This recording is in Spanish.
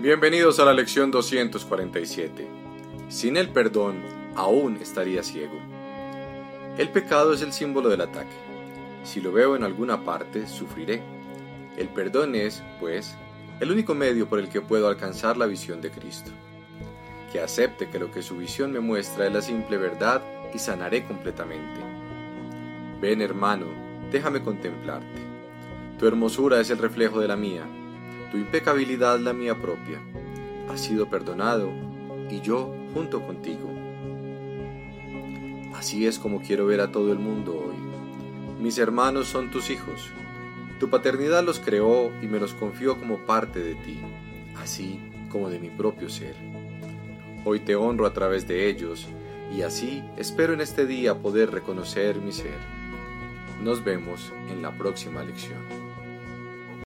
Bienvenidos a la lección 247. Sin el perdón, aún estaría ciego. El pecado es el símbolo del ataque. Si lo veo en alguna parte, sufriré. El perdón es, pues, el único medio por el que puedo alcanzar la visión de Cristo. Que acepte que lo que su visión me muestra es la simple verdad y sanaré completamente. Ven hermano, déjame contemplarte. Tu hermosura es el reflejo de la mía tu impecabilidad la mía propia. Has sido perdonado y yo junto contigo. Así es como quiero ver a todo el mundo hoy. Mis hermanos son tus hijos. Tu paternidad los creó y me los confió como parte de ti, así como de mi propio ser. Hoy te honro a través de ellos y así espero en este día poder reconocer mi ser. Nos vemos en la próxima lección.